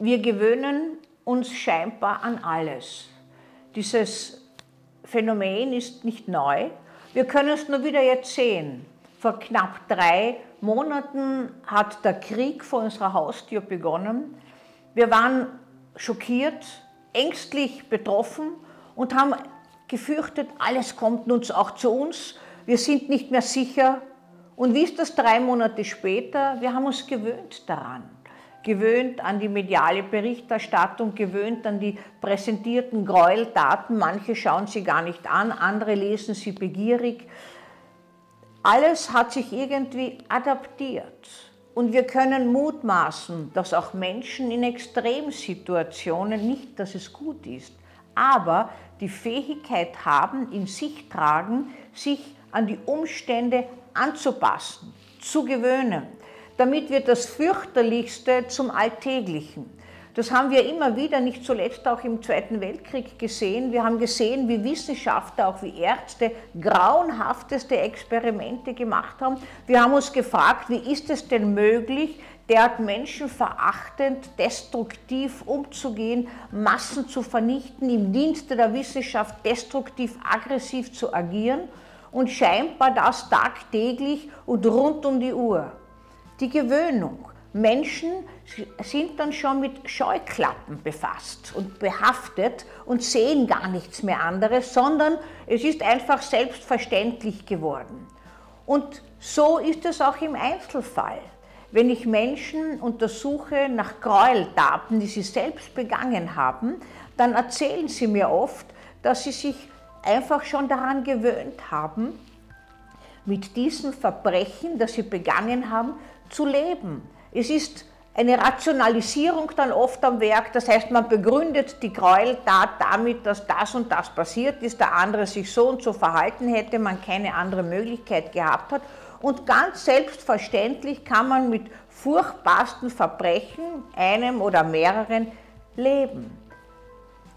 Wir gewöhnen uns scheinbar an alles. Dieses Phänomen ist nicht neu. Wir können es nur wieder jetzt sehen. Vor knapp drei Monaten hat der Krieg vor unserer Haustür begonnen. Wir waren schockiert, ängstlich betroffen und haben gefürchtet, alles kommt nun auch zu uns. Wir sind nicht mehr sicher. Und wie ist das drei Monate später? Wir haben uns gewöhnt daran gewöhnt an die mediale Berichterstattung, gewöhnt an die präsentierten Gräueltaten. Manche schauen sie gar nicht an, andere lesen sie begierig. Alles hat sich irgendwie adaptiert. Und wir können mutmaßen, dass auch Menschen in Extremsituationen nicht, dass es gut ist, aber die Fähigkeit haben, in sich tragen, sich an die Umstände anzupassen, zu gewöhnen damit wird das Fürchterlichste zum Alltäglichen. Das haben wir immer wieder, nicht zuletzt auch im Zweiten Weltkrieg gesehen. Wir haben gesehen, wie Wissenschaftler, auch wie Ärzte grauenhafteste Experimente gemacht haben. Wir haben uns gefragt, wie ist es denn möglich, derart menschenverachtend, destruktiv umzugehen, Massen zu vernichten, im Dienste der Wissenschaft destruktiv, aggressiv zu agieren und scheinbar das tagtäglich und rund um die Uhr die Gewöhnung. Menschen sind dann schon mit Scheuklappen befasst und behaftet und sehen gar nichts mehr anderes, sondern es ist einfach selbstverständlich geworden. Und so ist es auch im Einzelfall. Wenn ich Menschen untersuche nach Gräueltaten, die sie selbst begangen haben, dann erzählen sie mir oft, dass sie sich einfach schon daran gewöhnt haben, mit diesen Verbrechen, das sie begangen haben, zu leben. Es ist eine Rationalisierung dann oft am Werk, das heißt, man begründet die Gräueltat damit, dass das und das passiert ist, der andere sich so und so verhalten hätte, man keine andere Möglichkeit gehabt hat. Und ganz selbstverständlich kann man mit furchtbarsten Verbrechen, einem oder mehreren, leben.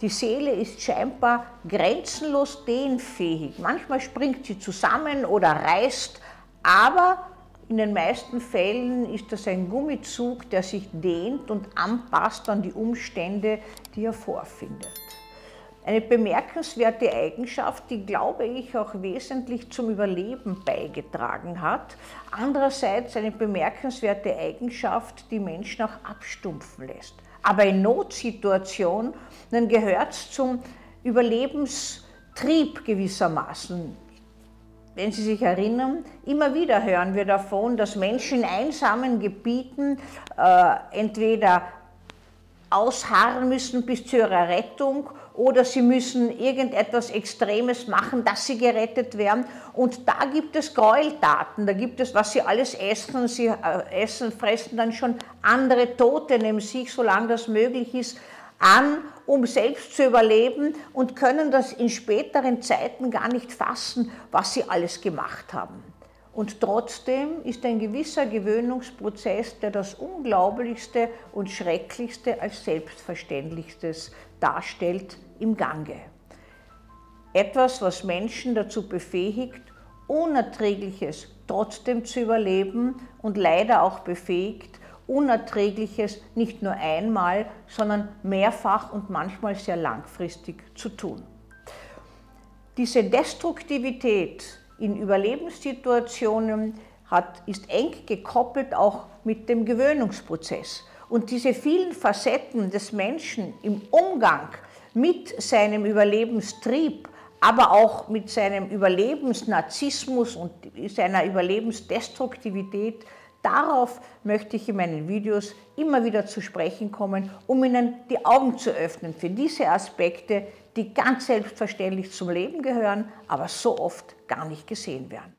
Die Seele ist scheinbar grenzenlos dehnfähig. Manchmal springt sie zusammen oder reißt, aber in den meisten Fällen ist das ein Gummizug, der sich dehnt und anpasst an die Umstände, die er vorfindet. Eine bemerkenswerte Eigenschaft, die, glaube ich, auch wesentlich zum Überleben beigetragen hat. Andererseits eine bemerkenswerte Eigenschaft, die Menschen auch abstumpfen lässt. Aber in Notsituationen gehört es zum Überlebenstrieb gewissermaßen wenn Sie sich erinnern, immer wieder hören wir davon, dass Menschen in einsamen Gebieten äh, entweder ausharren müssen bis zu ihrer Rettung oder sie müssen irgendetwas Extremes machen, dass sie gerettet werden. Und da gibt es Gräueltaten, da gibt es, was sie alles essen. Sie äh, essen, fressen dann schon andere Tote neben sich, solange das möglich ist an, um selbst zu überleben und können das in späteren Zeiten gar nicht fassen, was sie alles gemacht haben. Und trotzdem ist ein gewisser Gewöhnungsprozess, der das Unglaublichste und Schrecklichste als Selbstverständlichstes darstellt, im Gange. Etwas, was Menschen dazu befähigt, Unerträgliches trotzdem zu überleben und leider auch befähigt, Unerträgliches nicht nur einmal, sondern mehrfach und manchmal sehr langfristig zu tun. Diese Destruktivität in Überlebenssituationen hat, ist eng gekoppelt auch mit dem Gewöhnungsprozess. Und diese vielen Facetten des Menschen im Umgang mit seinem Überlebenstrieb, aber auch mit seinem Überlebensnarzissmus und seiner Überlebensdestruktivität Darauf möchte ich in meinen Videos immer wieder zu sprechen kommen, um Ihnen die Augen zu öffnen für diese Aspekte, die ganz selbstverständlich zum Leben gehören, aber so oft gar nicht gesehen werden.